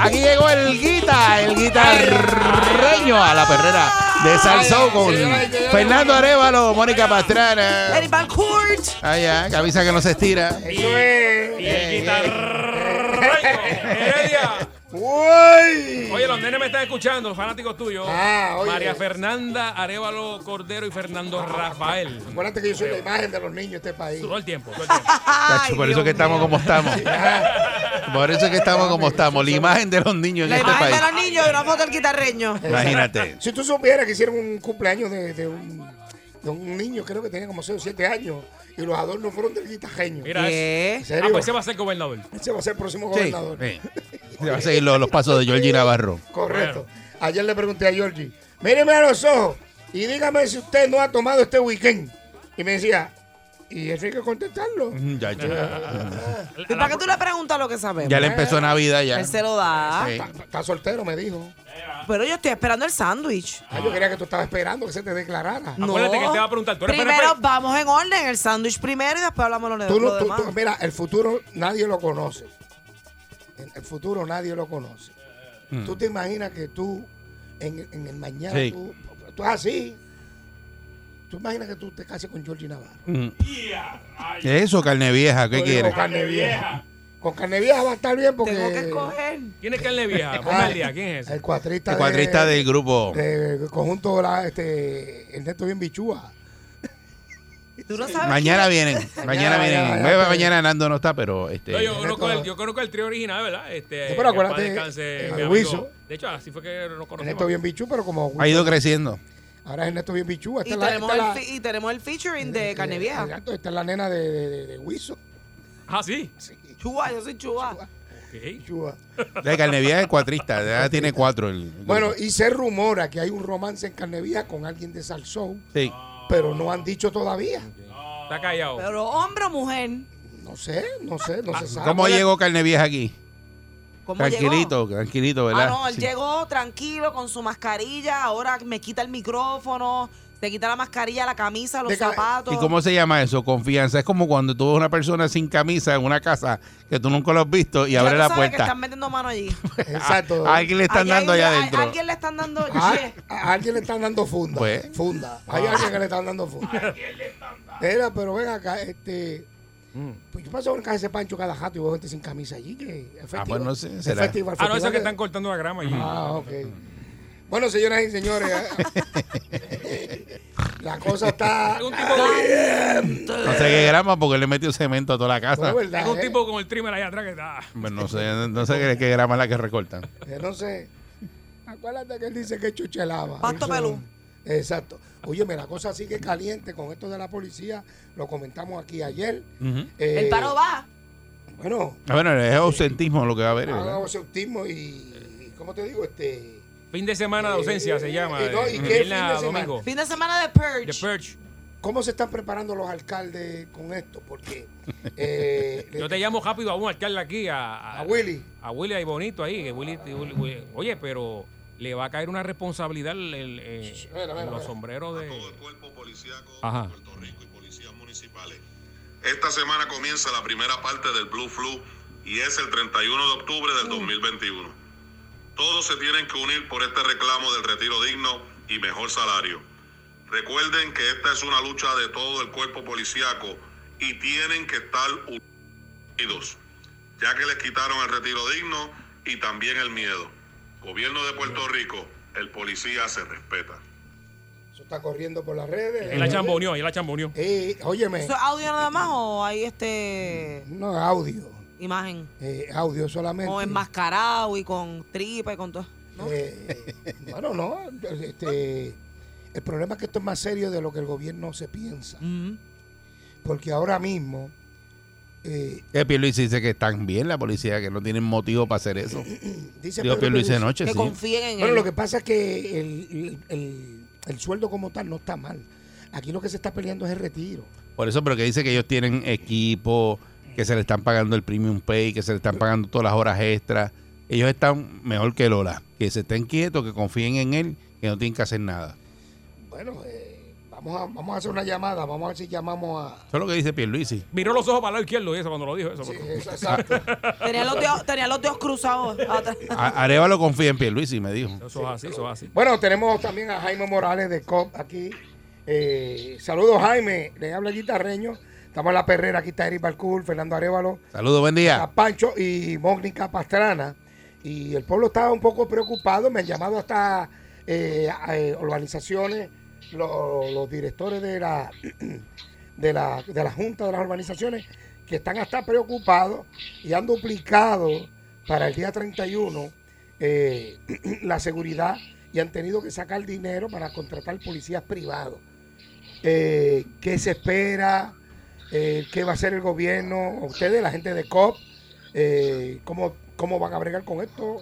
Aquí llegó el guita, el guitarreño a la perrera de Salsón con Fernando Arevalo, Mónica Pastrana. Eddie Bancourt. Ah, ya, camisa que no se estira. Eso es. Y el guitarreño, Heredia. ¡Uy! Oye, los nenes me están escuchando, los fanáticos tuyos. Ah, oye. María Fernanda Arevalo Cordero y Fernando Rafael. Acuérdate que yo soy la imagen de los niños de este país. Todo el tiempo, todo el tiempo. Cacho, por eso que estamos como estamos. Por eso que estamos como estamos. La imagen de los niños en La este imagen país. de los niños y una foto del guitarreño. Imagínate. Si tú supieras que hicieron un cumpleaños de, de un, de un niño, creo que tenía como 6 o 7 años, y los adornos fueron del guitarreño. Mira. ¿En Ah, pues ese va a ser gobernador. Ese va a ser el próximo Sí. gobernador. sí. Se va a seguir los, los pasos de Georgie Navarro. Correcto. Ayer le pregunté a Georgie, míreme a los ojos y dígame si usted no ha tomado este weekend. Y me decía, y eso hay que contestarlo. Ya, ya. ¿Y para qué tú le preguntas lo que sabemos? Ya le empezó Navidad ya. Él se lo da. Sí. Está, está soltero, me dijo. Pero yo estoy esperando el sándwich. Ah, yo quería que tú estabas esperando que se te declarara. No. Acuérdate que él te va a preguntar, ¿tú eres Primero PNP? vamos en orden, el sándwich primero y después hablamos lo, de- Tú lo tú- demás. tú- mira, el futuro nadie lo conoce. El, el futuro nadie lo conoce. Tú te imaginas que tú, en, en el mañana, Sí. tú, tú es así. Tú imaginas que tú te cases con Georgie Navarro. Mm. Eso, carne vieja, ¿qué quieres? Con carne vieja. Con carne vieja va a estar bien porque. Tengo que escoger. ¿Quién es carne vieja? Día, ¿quién es? El cuatrista, El cuadrista de, del grupo. de conjunto la, este, Ernesto Bien Bichúa. Tú no sabes Mañana vienen, mañana vienen. mañana. Mañana Nando no está, pero este. No, yo, conozco el, yo conozco el trío original, ¿verdad? Este, Sí, pero acuérdate, descanse, eh, amigo. De hecho, así fue que lo conocimos. Ernesto Bien Bichú, pero como. Ha ido creciendo. Ahora es Ernesto Bien. Esta Y es la- tenemos, esta el la- y tenemos el featuring de carne eh, vieja. exacto, Esta es la nena de, de, de, de Huizo. Ah, sí. Chua, yo soy chua. Ok. Bichúa. De carne vieja es cuatrista, ya tiene cuatro. El, el Bueno, y se rumora que hay un romance en Carnevía con alguien de Salsón, sí. Pero no han dicho todavía. Está callado. Pero hombre o mujer, No sé, no sé, no se sabe. ¿Cómo llegó carne vieja aquí? ¿Cómo Tranquilito, llegó? tranquilito, ¿verdad? Ah, no, él Sí. llegó tranquilo con su mascarilla, ahora me quita el micrófono, se quita la mascarilla, la camisa, los zapatos. ¿Y cómo se llama eso? Confianza. Es como cuando tú ves una persona sin camisa en una casa que tú nunca lo has visto y abre la sabes que puerta. están metiendo mano allí. Exacto. A alguien le están dando allá adentro. A alguien le están dando... A, Che, a alguien le están dando funda. Pues. Funda. Hay alguien que le están dando funda. Era, pero ven acá, este. Pues yo paso en casa ese Pancho cada jato y veo gente sin camisa allí. Que es festival. pues no sé, Es será. festival, Ah, no, eso que de- están cortando la grama allí. Ah, ok. Bueno, señoras y señores, eh, la cosa está. Es un tipo, No sé qué grama porque le metió cemento a toda la casa. No, verdad, es un eh. tipo con el trimmer allá atrás que está. Pues no sé, no sé qué, qué grama es la que recortan. Eh, no sé. Acuérdate que él dice que chuchelaba. Pasto pelú. Exacto. Óyeme, la cosa sigue caliente con esto de la policía. Lo comentamos aquí ayer. Eh, el paro va. Bueno, Ah, Bueno, es ausentismo lo que va a haber. ese autismo y, y, ¿cómo te digo? Este, Fin de semana de ausencia se llama. y no, de ¿y qué fin de a semana? domingo. Fin de semana de Purge. The Purge. ¿Cómo se están preparando los alcaldes con esto? Porque eh, Yo te llamo rápido a un alcalde aquí, a, a Willy. a Willy ahí bonito ahí. Que Willy, Willy- Willy- oye, pero le va a caer una responsabilidad el, el- eh, Mira, mira, los mira. sombreros de. todo el cuerpo policíaco Ajá. de Puerto Rico y policías municipales. Esta semana comienza la primera parte del Blue Flu y es el 31 de octubre del 2021. Todos se tienen que unir por este reclamo del retiro digno y mejor salario. Recuerden que esta es una lucha de todo el cuerpo policíaco y tienen que estar unidos, ya que les quitaron el retiro digno y también el miedo. Gobierno de Puerto Rico, el policía se respeta. Eso está corriendo por las redes. Ahí la chamboneó, ahí la chamboneó. Eh, óyeme, ¿Eso es audio nada más o hay este no es audio. imagen? eh, audio solamente. O enmascarado y con tripa y con todo. ¿no? Eh, bueno, no. Este, el problema es que esto es más serio de lo que el gobierno se piensa. Porque ahora mismo, eh, Pierluisi dice que están bien la policía, que no tienen motivo para hacer eso. dice Digo Pedro Pierluisi Pierluisi- anoche, Que sí. confíen en Bueno, él. lo que pasa es que el, el- el- el sueldo como tal no está mal. Aquí lo que se está peleando es el retiro. Por eso, pero que dice que ellos tienen equipo, que se le están pagando el premium pay, que se le están pagando todas las horas extras. Ellos están mejor que Lola. Que se estén quietos, que confíen en él, que no tienen que hacer nada. Bueno, eh, vamos, a, vamos a hacer una llamada. Vamos a ver si llamamos a... Eso es lo que dice Pierluisi. Miró los ojos para el lado izquierdo y eso cuando lo dijo eso. Sí, porque- eso, exacto. Tenía los dedos, tenía los dedos cruzados. A- Arevalo confía en Pierluisi, me dijo. Eso es así, eso es así. Bueno, tenemos también a Jaime Morales de COP aquí. Eh, saludos, Jaime. Le habla guitarreño. Estamos en la perrera. Aquí está Eric Balcour, Fernando Arevalo, Saludos, buen a día. Pancho y Mónica Pastrana. Y el pueblo estaba un poco preocupado. Me han llamado hasta eh, organizaciones, lo- los directores de la, de, la, de la Junta de las Organizaciones, que están hasta preocupados y han duplicado para el día 31 eh, la seguridad y han tenido que sacar dinero para contratar policías privados. Eh, ¿Qué se espera? Eh, ¿Qué va a hacer el gobierno? Ustedes, la gente de COP, eh, ¿cómo, ¿cómo van a bregar con esto?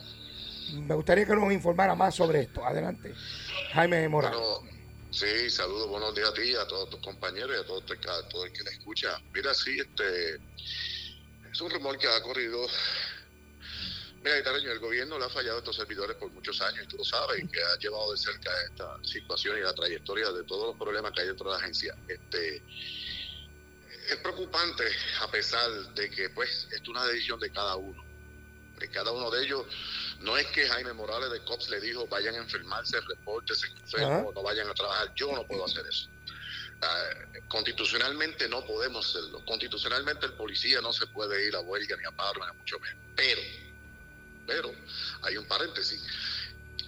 Me gustaría que nos informara más sobre esto. Adelante, Jaime Morales. Sí, saludos, buenos días a ti, a todos tus compañeros y a todo, a todo el que le escucha. Mira, sí, este es un rumor que ha corrido. Mira, Guitarreño, el gobierno le ha fallado a estos servidores por muchos años, y tú lo sabes, que ha llevado de cerca esta situación y la trayectoria de todos los problemas que hay dentro de la agencia. Este es preocupante, a pesar de que, pues, es una decisión de cada uno. De cada uno de ellos, no es que Jaime Morales de COPS le dijo vayan a enfermarse, repórtense enfermos, no vayan a trabajar. Yo no puedo hacer eso. Ah, constitucionalmente no podemos hacerlo. Constitucionalmente el policía no se puede ir a huelga ni a paro, ni a mucho menos. Pero, pero, hay un paréntesis.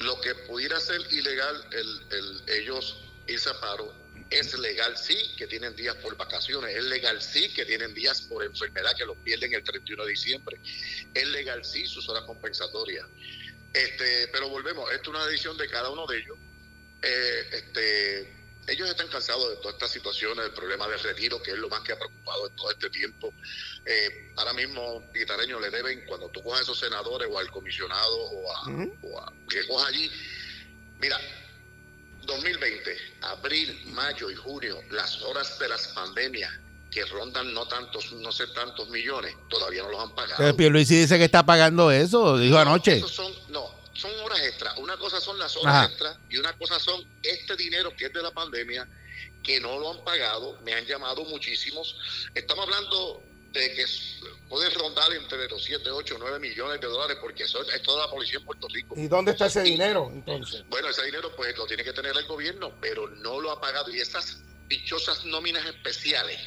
Lo que pudiera ser ilegal el, el- ellos irse a paro es legal sí que tienen días por vacaciones, es legal sí que tienen días por enfermedad que los pierden el 31 de diciembre, es legal sí sus horas compensatorias. Este, pero volvemos, esto es una decisión de cada uno de ellos. Eh, este, ellos están cansados de todas estas situaciones, del problema del retiro, que es lo más que ha preocupado en todo este tiempo. Eh, ahora mismo, guitarreño, le deben, cuando tú cojas a esos senadores o al comisionado o a, o a- que coja allí, mira, 2020, abril, mayo y junio, las horas de las pandemias que rondan no tantos, no sé tantos millones, todavía no los han pagado. Pero Pierluisi dice que está pagando eso, dijo No, anoche. son, no, son horas extras. Una cosa son las horas Ajá. extras y una cosa son este dinero que es de la pandemia, que no lo han pagado. Me han llamado muchísimos. Estamos hablando de que puede rondar entre los 7, 8, 9 millones de dólares porque eso es toda la policía en Puerto Rico. ¿Y dónde está ese dinero entonces? Bueno, ese dinero pues lo tiene que tener el gobierno, pero no lo ha pagado. Y esas dichosas nóminas especiales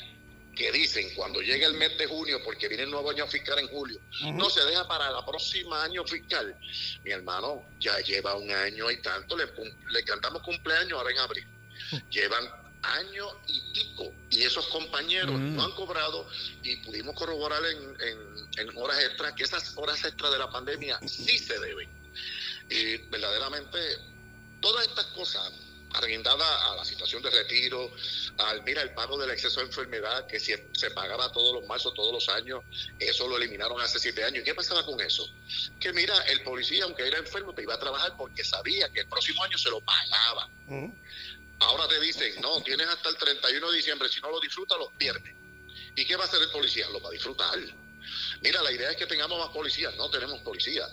que dicen cuando llega el mes de junio, porque viene el nuevo año fiscal en julio, no se deja para la próxima año fiscal. Mi hermano ya lleva un año y tanto, le, le cantamos cumpleaños ahora en abril. Llevan año y pico y esos compañeros Mm. no han cobrado y pudimos corroborar en, en- en horas extras que esas horas extras de la pandemia sí se deben. Y verdaderamente todas estas cosas arrendadas a la situación de retiro, al mira el pago del exceso de enfermedad, que si se pagaba todos los marzo, todos los años, eso lo eliminaron hace siete años. ¿Y qué pasaba con eso? Que mira, el policía, aunque era enfermo, te iba a trabajar porque sabía que el próximo año se lo pagaba. Ujú. Ahora te dicen, no, tienes hasta el 31 de diciembre, si no lo disfrutas, los pierdes. ¿Y qué va a hacer el policía? Lo va a disfrutar. Mira, la idea es que tengamos más policías, no tenemos policías.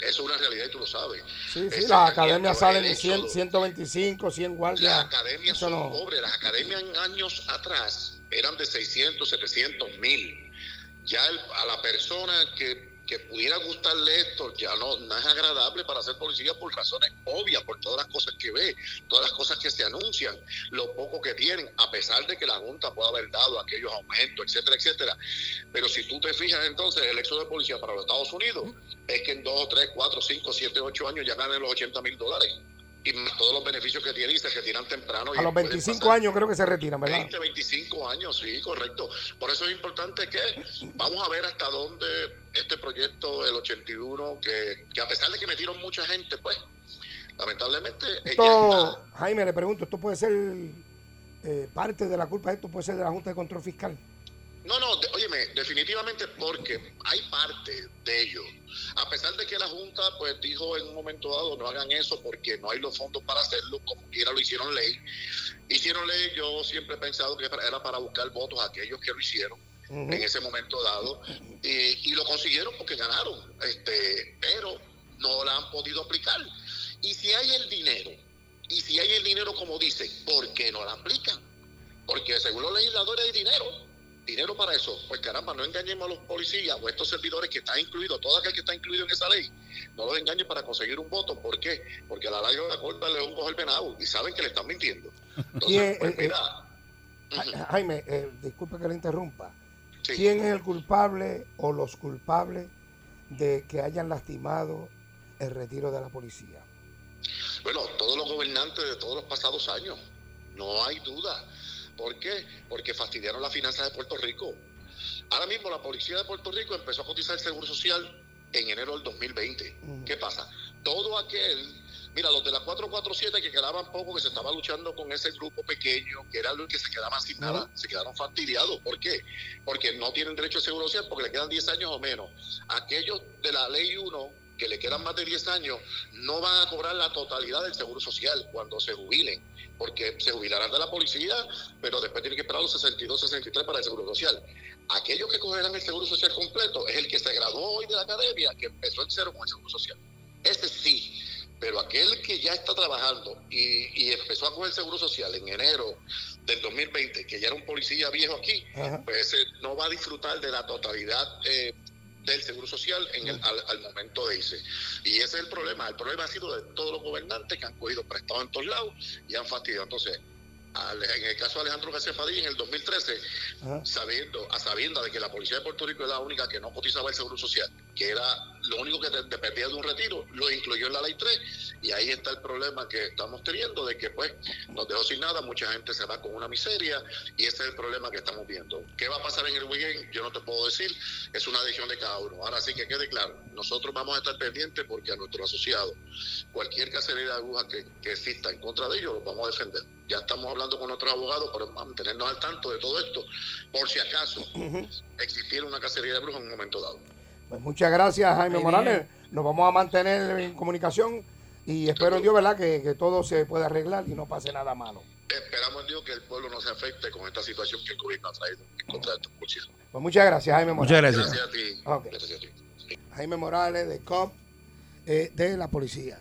Eso es una realidad y tú lo sabes. Sí, sí, las academias salen. 100, 125, 100 guardias. Las academias son no. pobres. Las academias en años atrás eran de 600, 700 mil. Ya el- a la persona que, que pudiera gustarle esto ya no, no es agradable para ser policía por razones obvias, por todas las cosas que ve, todas las cosas que se anuncian, lo poco que tienen, a pesar de que la Junta pueda haber dado aquellos aumentos, etcétera, etcétera. Pero si tú te fijas entonces, el éxodo de policía para los Estados Unidos es que en 2, 3, 4, 5, 7, 8 años ya ganan los 80 mil dólares. Y todos los beneficios que tiene y se retiran temprano. y A los pueden 25 pasar años creo que se retiran, ¿verdad? 20, 25 años, sí, correcto. Por eso es importante que vamos a ver hasta dónde este proyecto, el 81, que, que a pesar de que metieron mucha gente, pues, lamentablemente, Esto, está. Jaime, le pregunto, ¿esto puede ser eh, parte de la culpa de esto? ¿Puede ser de la Junta de Control Fiscal? No, no, de- óyeme, definitivamente porque hay parte de ello. A pesar de que la Junta pues dijo en un momento dado no hagan eso porque no hay los fondos para hacerlo, como quiera lo hicieron ley. Hicieron ley, yo siempre he pensado que era para buscar votos a aquellos que lo hicieron en ese momento dado y, y lo consiguieron porque ganaron, este, pero no la han podido aplicar. Y si hay el dinero, y si hay el dinero como dicen, ¿por qué no la aplican? Porque según los legisladores hay dinero, dinero para eso. Pues caramba, no engañemos a los policías o a estos servidores que están incluidos, todo aquel que está incluido en esa ley, no los engañen para conseguir un voto. ¿Por qué? Porque a la larga de la corta le un coge el venado y saben que le están mintiendo. Eh, Entonces, pues eh, mira, Ja- Jaime, eh, disculpe que le interrumpa. sí. ¿Quién es el culpable o los culpables de que hayan lastimado el retiro de la policía? Bueno, todos los gobernantes de todos los pasados años, no hay duda. ¿Por qué? Porque fastidiaron las finanzas de Puerto Rico. Ahora mismo la policía de Puerto Rico empezó a cotizar el Seguro Social en enero del 2020. Mm. ¿Qué pasa? Todo aquel, mira, los de la 447 que quedaban poco, que se estaba luchando con ese grupo pequeño, que era los que se quedaban sin nada, se quedaron fastidiados. ¿Por qué? Porque no tienen derecho al Seguro Social porque le quedan 10 años o menos. Aquellos de la Ley 1 que le quedan más de 10 años no van a cobrar la totalidad del Seguro Social cuando se jubilen, porque se jubilarán de la policía, pero después tienen que esperar los 62, 63 para el Seguro Social. Aquellos que cogerán el Seguro Social completo es el que se graduó hoy de la academia, que empezó en cero con el Seguro Social. Ese sí, pero aquel que ya está trabajando y, y empezó a coger el Seguro Social en enero del 2020, que ya era un policía viejo aquí, Ajá. pues no va a disfrutar de la totalidad eh, del Seguro Social en el, al, al momento de irse. Y ese es el problema. El problema ha sido de todos los gobernantes que han cogido prestados en todos lados y han fastidiado. Entonces, al- en el caso de Alejandro García Padilla en el 2013, Ajá. sabiendo, a sabiendas de que la policía de Puerto Rico era la única que no cotizaba el seguro social, que era lo único que de- dependía de un retiro, lo incluyó en la ley 3 y ahí está el problema que estamos teniendo de que pues nos dejó sin nada, mucha gente se va con una miseria y ese es el problema que estamos viendo. ¿Qué va a pasar en el weekend? Yo no te puedo decir, es una decisión de cada uno. Ahora sí que quede claro, nosotros vamos a estar pendientes porque a nuestros asociados, cualquier cacería de aguja que, que exista en contra de ellos, los vamos a defender. Ya estamos hablando con nuestros abogados para mantenernos al tanto de todo esto, por si acaso existiera una cacería de brujas en un momento dado. Pues muchas gracias, Jaime Morales. Nos vamos a mantener en comunicación y espero en Dios, ¿verdad?, que, que todo se pueda arreglar y no pase nada malo. Esperamos en Dios que el pueblo no se afecte con esta situación que el gobierno ha traído en contra de estos policías. Pues muchas gracias, Jaime Morales. Muchas gracias. Gracias a ti. Gracias a ti. Jaime Morales, de COP, eh, de la policía.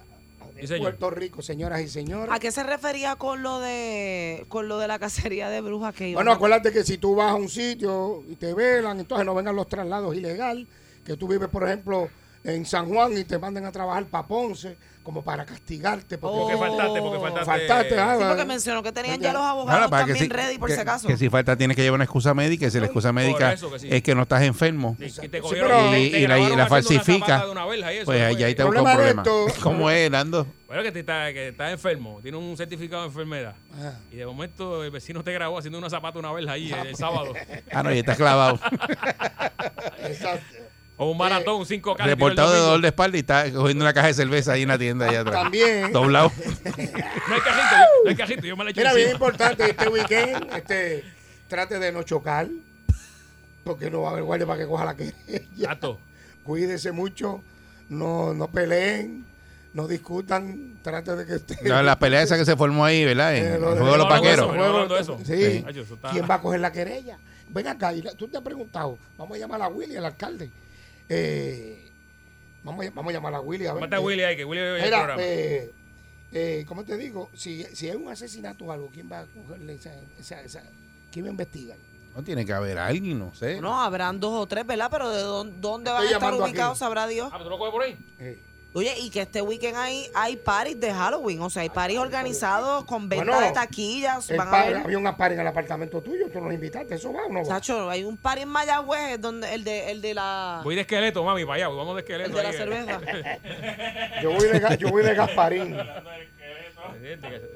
De Sí. Puerto Rico, señoras y señores. ¿A qué se refería con lo de con lo de la cacería de brujas que iban Bueno, acuérdate que si tú vas a un sitio y te velan, entonces no vengan los traslados ilegal, que tú vives, por ejemplo, en San Juan y te manden a trabajar para Ponce, como para castigarte. Porque Oh. Porque faltaste, porque faltaste. faltaste. ah, Sí, porque mencionó que tenían ya los Ahora, abogados que también si, ready por que- si acaso. que si falta tienes que llevar una excusa médica y si la excusa médica que sí. es que no estás enfermo Sí, que Sí, te cogieron, te- y, te y la, y una falsifica, zapata de una verja y eso, pues ahí ahí te busca un problema ¿Cómo es, Nando? Bueno, que, te está, que estás enfermo, tienes un certificado de enfermedad. Ah. Y de momento el vecino te grabó haciendo una zapata una verja ahí el, el sábado. Ah, no, y estás clavado. Exacto. O un maratón, 5K. Reportado de dolor de espalda y está cogiendo una caja de cerveza ahí en la tienda allá atrás. También. Doblado. No hay cajito, no hay cajito, yo me la echo Mira, bien encima. importante este weekend, este, trate de no chocar, porque no va a haber guardia para que coja la querella. Exacto. Cuídese mucho, no, no peleen, no discutan, trate de que usted... La, la pelea esa que se formó ahí, ¿verdad? En Eh, el juego de los no vaqueros. no. Sí. ¿Quién va a coger la querella? Ven acá, y la- tú te has preguntado, vamos a llamar a Willy, el alcalde. Eh, vamos, a, vamos a llamar a Willy a ver. Mata a eh, Willy ahí, que Willy ve el programa. eh, eh, ¿cómo te digo? Si, si hay un asesinato o algo, ¿quién va a cogerle esa, esa, esa- ¿Quién va a investigar? No tiene que haber alguien, no sé. No, habrán dos o tres, ¿verdad? Pero de dónde, dónde van a estar ubicados, aquí. sabrá Dios. Ah, ¿tú lo coges por ahí? Oye, y que este weekend hay, hay parties de Halloween, o sea, hay parties organizados con venta Bueno, de taquillas. el Van a había una par en el apartamento tuyo, tú nos invitaste, ¿eso va o no va? Chacho, hay un party en Mayagüez, donde el de, el de la, Voy de esqueleto, mami, para allá, vamos de esqueleto. el de la ahí, eh. cerveza. Yo voy de, yo voy de Gasparín.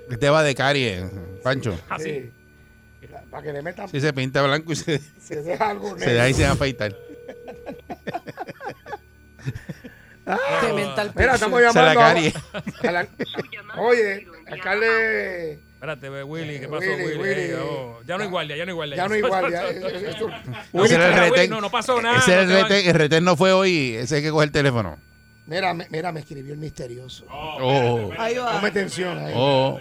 Que te va de caries, Pancho. Así. Sí. Para que le metan, Si se pinta blanco y se, se deja algo se negro. deja y se va a afeitar. De mental Mira, estamos llamando a- a la- Oye, alcalde, Espérate, ve, Willy, ¿qué pasó, Willy, Willy? Willy. Ey, oh, ya no hay guardia, ya no hay guardia. ya no el Willy, retén. no, no pasó nada, Ese el retén. El retén no fue hoy. Ese hay que coger el teléfono. mira, me- mira, me escribió el misterioso. Oh. Ahí va. Ponme atención ahí. Oh.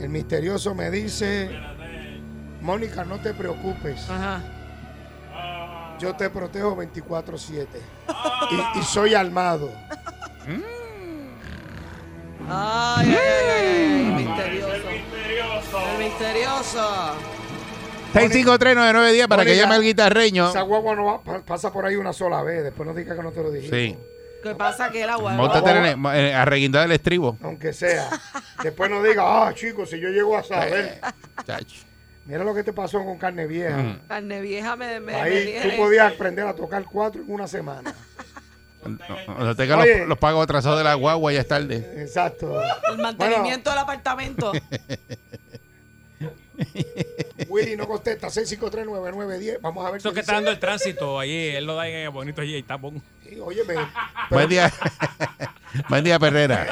El misterioso me dice, Mónica, no te preocupes. Ajá. Yo te protejo 24/7. Y, y soy armado. Ay, ay, ay, ay, ay, misterioso. El misterioso. 6539910 para que llame al guitarreño. Esa guagua no va- pa- pasa por ahí una sola vez. Después no diga que no te lo dije. Sí. ¿Qué pasa que el agua? Móntate en el- eh, a reguindar el estribo. Aunque sea. Después no diga, ah, chicos, si yo llego a saber. Chacho. Mira lo que te pasó con carne vieja. Mm. Carne vieja me, me, Ahí tú podías aprender a tocar cuatro en una semana. Cuando tenga Oye. los, los pagos atrasados de la guagua, ya es tarde. Exacto. El mantenimiento del apartamento. Willy no contesta, 6539910. Vamos a ver Eso que está dice. dando el tránsito allí, él lo da en bonito allí, está bon. Sí, óyeme. Buen día. Buen día, Perrera.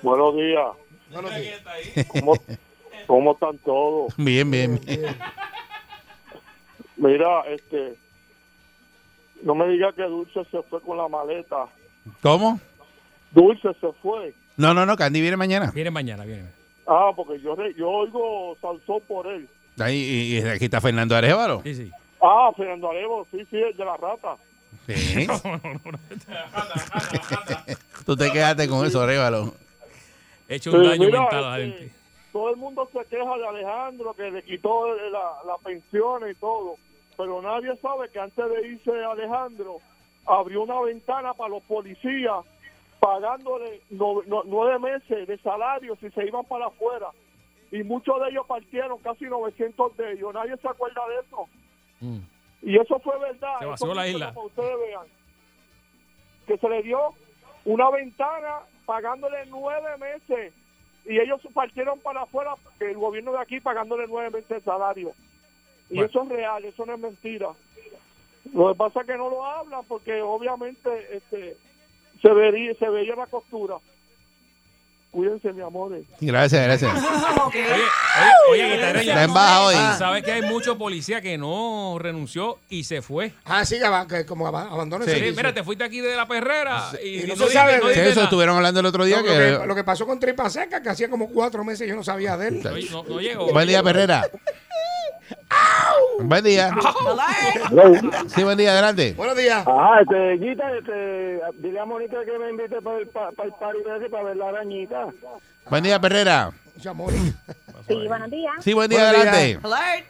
Buenos días. Buenos días. ¿Cómo, cómo están todos? Bien, bien. Bien. Mira, este, no me diga que Dulce se fue con la maleta. ¿Cómo? Dulce se fue. No, no, no, Candy viene mañana. Viene mañana, viene. Ah, porque yo yo oigo salsón por él. Ahí, y, y aquí está Fernando Arevalo. Sí, sí. Ah, Fernando Arevo, sí, sí, el de la rata. Sí. Tú te quedaste con eso, Arevalo. He hecho un Eh, daño mira, mental a la este, gente. Todo el mundo se queja de Alejandro, que le quitó la, la pensión y todo. Pero nadie sabe que antes de irse Alejandro, abrió una ventana para los policías, pagándole no- no- nueve meses de salario si se iban para afuera. Y muchos de ellos partieron, casi 900 de ellos. Nadie se acuerda de eso. Mm. Y eso fue verdad. Se Eso vació la isla. Para ustedes vean. Que se le dio una ventana pagándole nueve meses. Y ellos partieron para afuera, el gobierno de aquí pagándole nueve meses de salario. Y Bueno. eso es real, eso no es mentira. Lo que pasa es que no lo hablan porque obviamente este se vería, se veía la costura. Cuídense, mi amor. Gracias, gracias. Oye, oye, Está en baja hoy. ¿Sabes que hay mucho policía que no renunció y se fue? Ah, sí, que como aba- abandona el Sí. Mira, te fuiste aquí de la perrera y, Y no no se sabe no eso nada. estuvieron hablando el otro día. No, lo, que, lo que pasó con Tripa Seca, que hacía como cuatro meses yo no sabía de él. No llegó. Buen día, Perrera. Buen día. Sí, buen día, adelante. Buenos días. Ah, este, Guita, este, dile a Mónica que me invite para el, para, el party ese para ver la arañita. Buen día, Perrera. Sí, buenos días. Sí, buen día. Alert.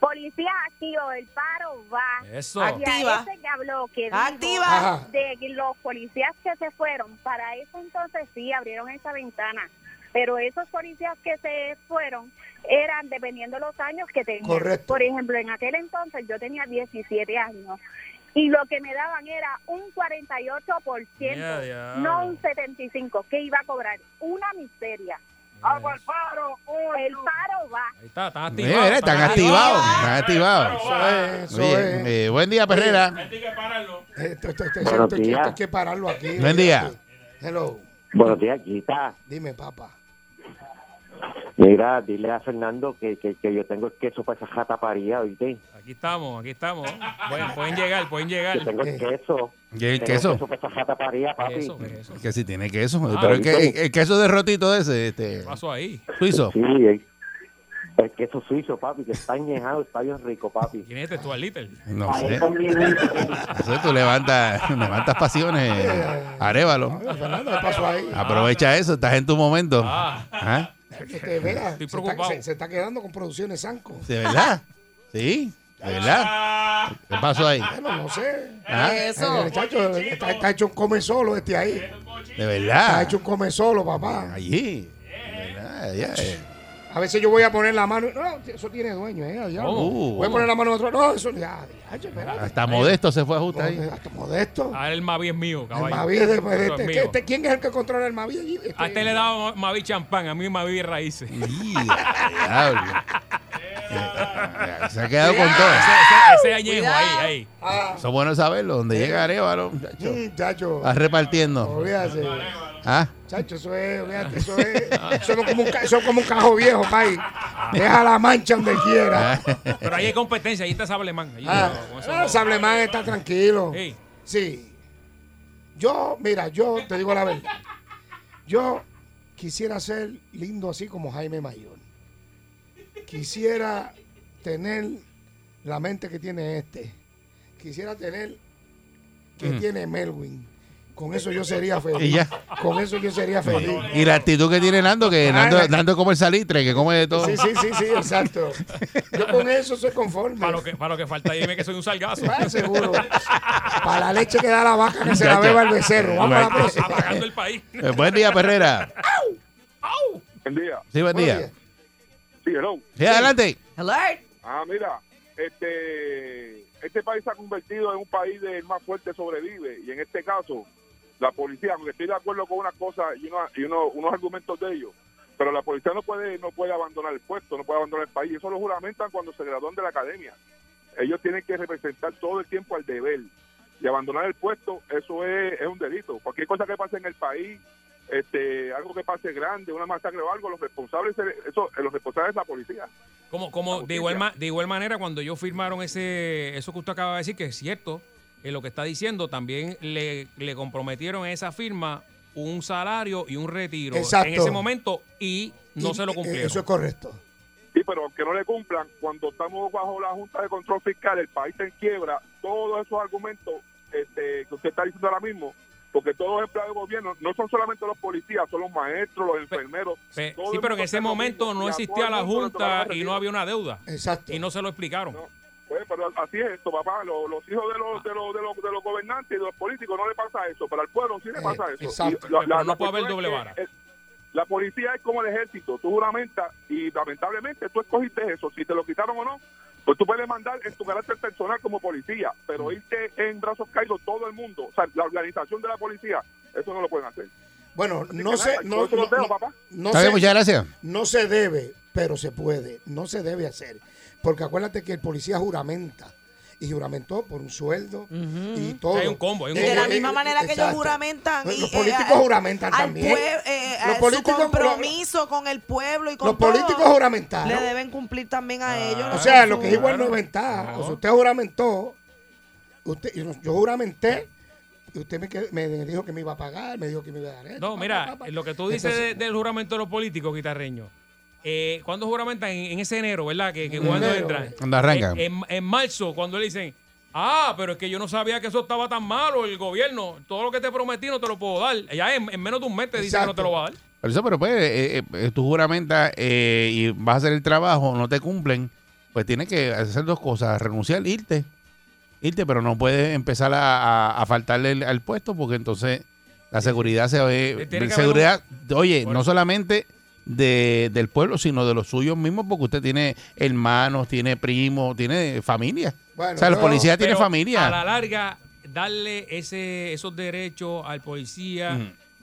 Policía activo, el paro va. Eso. Activa. ese que habló, que Activa. Ajá. de que los policías que se fueron, para eso entonces sí abrieron esa ventana. Pero esos policías que se fueron eran dependiendo de los años que tenían. Correcto. Por ejemplo, en aquel entonces yo tenía 17 años y lo que me daban era un 48%, Ya, diablo. no un 75%, que iba a cobrar una miseria. ¡Agua al paro! El paro va. Ahí está, están Mira, activados. están activados. Están activados. Eso es, eso Oye, es. eh, buen día, Perrera. Esto, esto, esto, Buenos esto- esto días. hay que pararlo aquí. Buen día. Hello. Buenos días, Guita. Dime, papá. Mira, dile a Fernando que, que, que yo tengo el queso para esa jata paría, ¿oíste? Aquí estamos, aquí estamos. Pueden, pueden llegar, pueden llegar. Yo tengo el queso. ¿Y el Tengo queso? queso para esa jata paría, papi. Eso, ¿qué es eso? Que si tiene queso. Ah, pero el, que- el queso de rotito ese, este, ¿Qué pasó ahí? suizo. Sí, el, el queso suizo, papi, que está añejado, está bien rico, papi. ¿Quién es este? ¿Tú, Little? No sé. No sé, tú levantas, levantas pasiones. Arévalo. Fernando, ¿qué pasó ahí? Aprovecha eso, estás en tu momento. Ah, ¿Ah? Este, mira, Estoy se, está, preocupado. se- se está quedando con producciones Sanco. ¿De verdad? Sí, de verdad. ¿Qué pasó ahí? Bueno, no sé. ¿Ah? Eso. El muchacho está, está hecho un come solo este ahí. De Está verdad. hecho un come solo, papá. Allí. De verdad, ya, eh. A veces yo voy a poner la mano. No, eso tiene dueño, ¿eh? ¿Cómo? Voy a poner la mano en otro. No, eso ya. Hasta Modesto se fue a justo ahí. Hasta Modesto. Ah, el Mavi es mío, El caballo. Mavi es de- Eso es este- mío. este- ¿Quién es el que controla el Mavi allí? Este- A este le daba Mavi champán, a mí Mavi raíces. Diablo. Se ha quedado con todo. Ese, ese, ese añejo Cuidado. ahí, ahí. Ah, Eso es bueno saberlo. Donde llega Arevalo, chacho, mm, va repartiendo. Olvídate. ¿Ah? Chacho, eso es, olvídate, eso es. Eso es como un, ca- eso es como un cajo viejo, país. Deja la mancha donde quiera. Pero ahí hay competencia, ahí está Sablemán. Ahí Ah, con eso ah, no- Sablemán está tranquilo. Ey, Sí. Yo, mira, yo te digo la verdad. Yo quisiera ser lindo así como Jaime Mayor. Quisiera tener la mente que tiene este. Quisiera tener que tiene Melwin. Con eso yo sería feliz. Y ya. Con eso yo sería feliz. Y la actitud que tiene Nando, que Nando, la- Nando come el salitre, que come de todo. Sí, sí, sí, sí, exacto. Yo con eso soy conforme. para, lo que, para lo que falta, dime que soy un salgazo. Ah, seguro. Para la leche que da la vaca que se la beba el becerro. Vamos a la próxima. Apagando el país. Eh, Buen día, Perrera. Buen día. Sí, buen día. Sí, hello. Sí, adelante. Alert. Ah, mira, este, este país se ha convertido en un país del más fuerte sobrevive y en este caso la policía, aunque estoy de acuerdo con una cosa y, una- y uno- unos argumentos de ellos, pero la policía no puede no puede abandonar el puesto, no puede abandonar el país. Eso lo juramentan cuando se gradúan de la academia. Ellos tienen que representar todo el tiempo al deber y abandonar el puesto, eso es, es un delito. Cualquier cosa que pase en el país, este, algo que pase grande, una masacre o algo, los responsables, eso, los responsables es la policía. Como, como de, igual de igual manera, cuando ellos firmaron ese eso que usted acaba de decir, que es cierto, eh, lo que está diciendo, también le, le comprometieron a esa firma un salario y un retiro Exacto. en ese momento y no Y- se lo eh, cumplieron. Eso es correcto. Sí, pero aunque no le cumplan, cuando estamos bajo la Junta de Control Fiscal, el país está en quiebra, todos esos argumentos este, que usted está diciendo ahora mismo, porque todos los empleados de gobierno, no son solamente los policías, son los maestros, los enfermeros. Pe- sí, pero en ese momento mismo, no existía la Junta y no había una deuda. Exacto. Y no se lo explicaron. No, pero así es esto, papá. Los, los hijos de los, de, los, de, los, de los gobernantes y de los políticos no le pasa eso, pero al pueblo sí le Eh, pasa eso. exacto. Y la- Pero la- no la puede haber doble vara. eh, La policía es como el ejército, tú juramentas y lamentablemente tú escogiste eso, si te lo quitaron o no, pues tú puedes mandar en tu carácter personal como policía, pero irte en brazos caídos todo el mundo, o sea, la organización de la policía, eso no lo pueden hacer. Bueno, Así no nada, no, no- no- bien, se- muchas gracias. no se debe, pero se puede. No se debe hacer. Porque acuérdate que el policía juramenta. Y juramentó por un sueldo y todo. Hay un combo, hay un Y de la misma manera que ellos juramentan. Los y, eh, políticos al- juramentan al también. eh, Los a políticos- su compromiso con el pueblo y con Los todo, políticos juramentaron. Le deben cumplir también a ellos. O sea, lo que es igual no es ventaja. O sea, usted juramentó, usted, yo yo juramenté, y usted me, dijo que me iba a pagar, me dijo que me iba a dar esto. No, pa, mira, pa, pa, pa. lo que tú dices Entonces, de- del juramento de los políticos, guitarreños. Eh, ¿Cuándo juramentan? En, en ese enero, ¿verdad? Que, que En cuando enero, entran. Cuando arrancan. En, en- en marzo, cuando le dicen, ah, pero es que yo no sabía que eso estaba tan malo, el gobierno, todo lo que te prometí no te lo puedo dar. Ya en, en menos de un mes te dicen que no te lo va a dar. Por eso, pero pues, eh, eh, eh, tú juramentas eh, y vas a hacer el trabajo, no te cumplen, pues tienes que hacer dos cosas, renunciar, irte. Irte, pero no puedes empezar a, a- a faltarle el- al puesto porque entonces la seguridad se ve... Seguridad, oye, Por no solamente de, del pueblo, sino de los suyos mismos porque usted tiene hermanos, tiene primos, tiene familia. Bueno, o sea, los yo- policías tienen Pero familia. A la larga, darle ese, esos derechos al policía,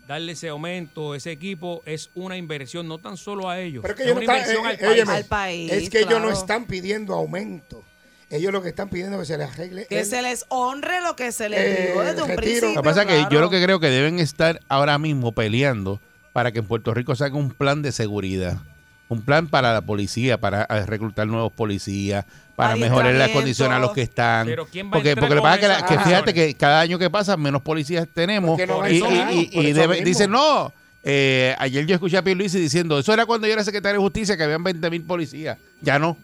darle ese aumento, ese equipo, es una inversión, no tan solo a ellos, Pero es que es una no están, inversión eh, al eh, país. Al país, es que ellos no están pidiendo aumento. Ellos lo que están pidiendo es que se les arregle. Que el- se les honre lo que se les Eh, dio desde un retiro. principio. Lo que pasa es que yo lo que creo que deben estar ahora mismo peleando para que en Puerto Rico se haga un plan de seguridad. Un plan para la policía, para eh, reclutar nuevos policías, para mejorar las condiciones a los que están. Pero ¿quién va a porque porque lo que pasa es que, la- que fíjate que cada año que pasa menos policías tenemos no y, y- debe- dicen no. eh, ayer yo escuché a Pierluisi diciendo, eso era cuando yo era secretario de justicia que habían 20 mil policías. Ya no,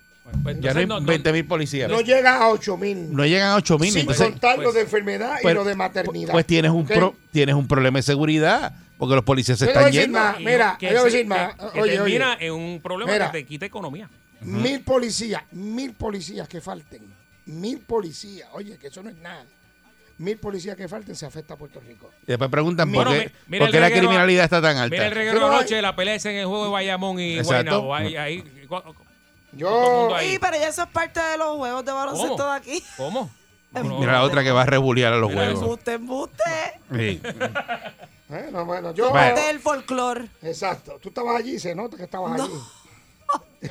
pues ya no hay no- no- 20 mil policías. no llega a 8 mil. No llegan a 8 mil. sin entonces, contar lo pues, de enfermedad y pues, lo de maternidad. pues tienes un, pro- tienes un problema de seguridad porque los policías se están yendo. más. mira, que yo voy a decir más. que- que Oye, termina oye. en un problema Mira. que te quita economía. Mil policías, mil policías que falten. Mil policías. Oye, que eso no es nada. mil policías que falten se afecta a Puerto Rico. Y después preguntan por Bueno, qué, mi- mira por qué la reguero- criminalidad está tan Mira el alta. reguero anoche, la pelea esa en el juego de Bayamón y Exacto. Guaynabo. Ahí, Yo. Sí, pero ya eso es parte de los juegos de baloncesto ¿Cómo? de aquí. ¿Cómo? Mira la otra que va a rebuliar a los Mira juegos. Embuste, embuste. Sí. bueno, bueno, yo, Bueno. Del folclore. exacto. Tú estabas allí, se nota que estabas allí.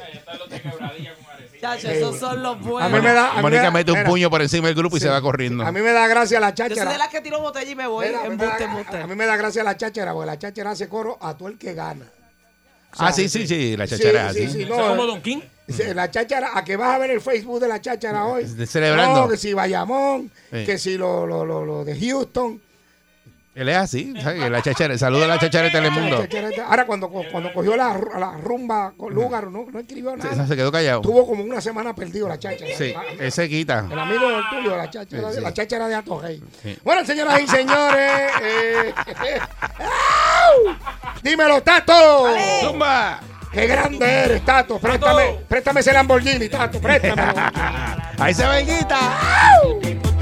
Chacho, esos son los A mí buenos. me da, a mí me Mónica da- mete un mira, puño por encima del grupo y Sí. se va corriendo. A mí me da gracia la Yo soy cháchara. de las que tiro botella y me voy. Mira, a, mí me embuste, da, embuste. a mí me da gracia la cháchara, porque la cháchara hace coro a todo el que gana. O sea, ah, sí, sí, sí, la sí, chachara es sí, así. sí, ¿Eso no, es como Don King? Sí, La cháchara, a que vas a ver el Facebook de la cháchara hoy. Celebrando. No, que si Bayamón, Sí. que si lo, lo, lo, lo de Houston. Él es así, ¿sabes? La chachara, saluda a la chachara de Telemundo. Ahora, cuando, cuando cogió la, la rumba con lugar, no, no escribió nada. se quedó callado. Tuvo como una semana perdido la cháchara. Sí, Ah, él se quita. El amigo del tuyo, la cháchara, Sí, la cháchara de Atojei. Sí. Bueno, señoras y señores. eh, ¡au! Dímelo, Tato. ¡Zumba! Qué grande eres, Tato. Préstame, préstame ese Lamborghini, Tato. Préstamelo. Ahí se va el guita. te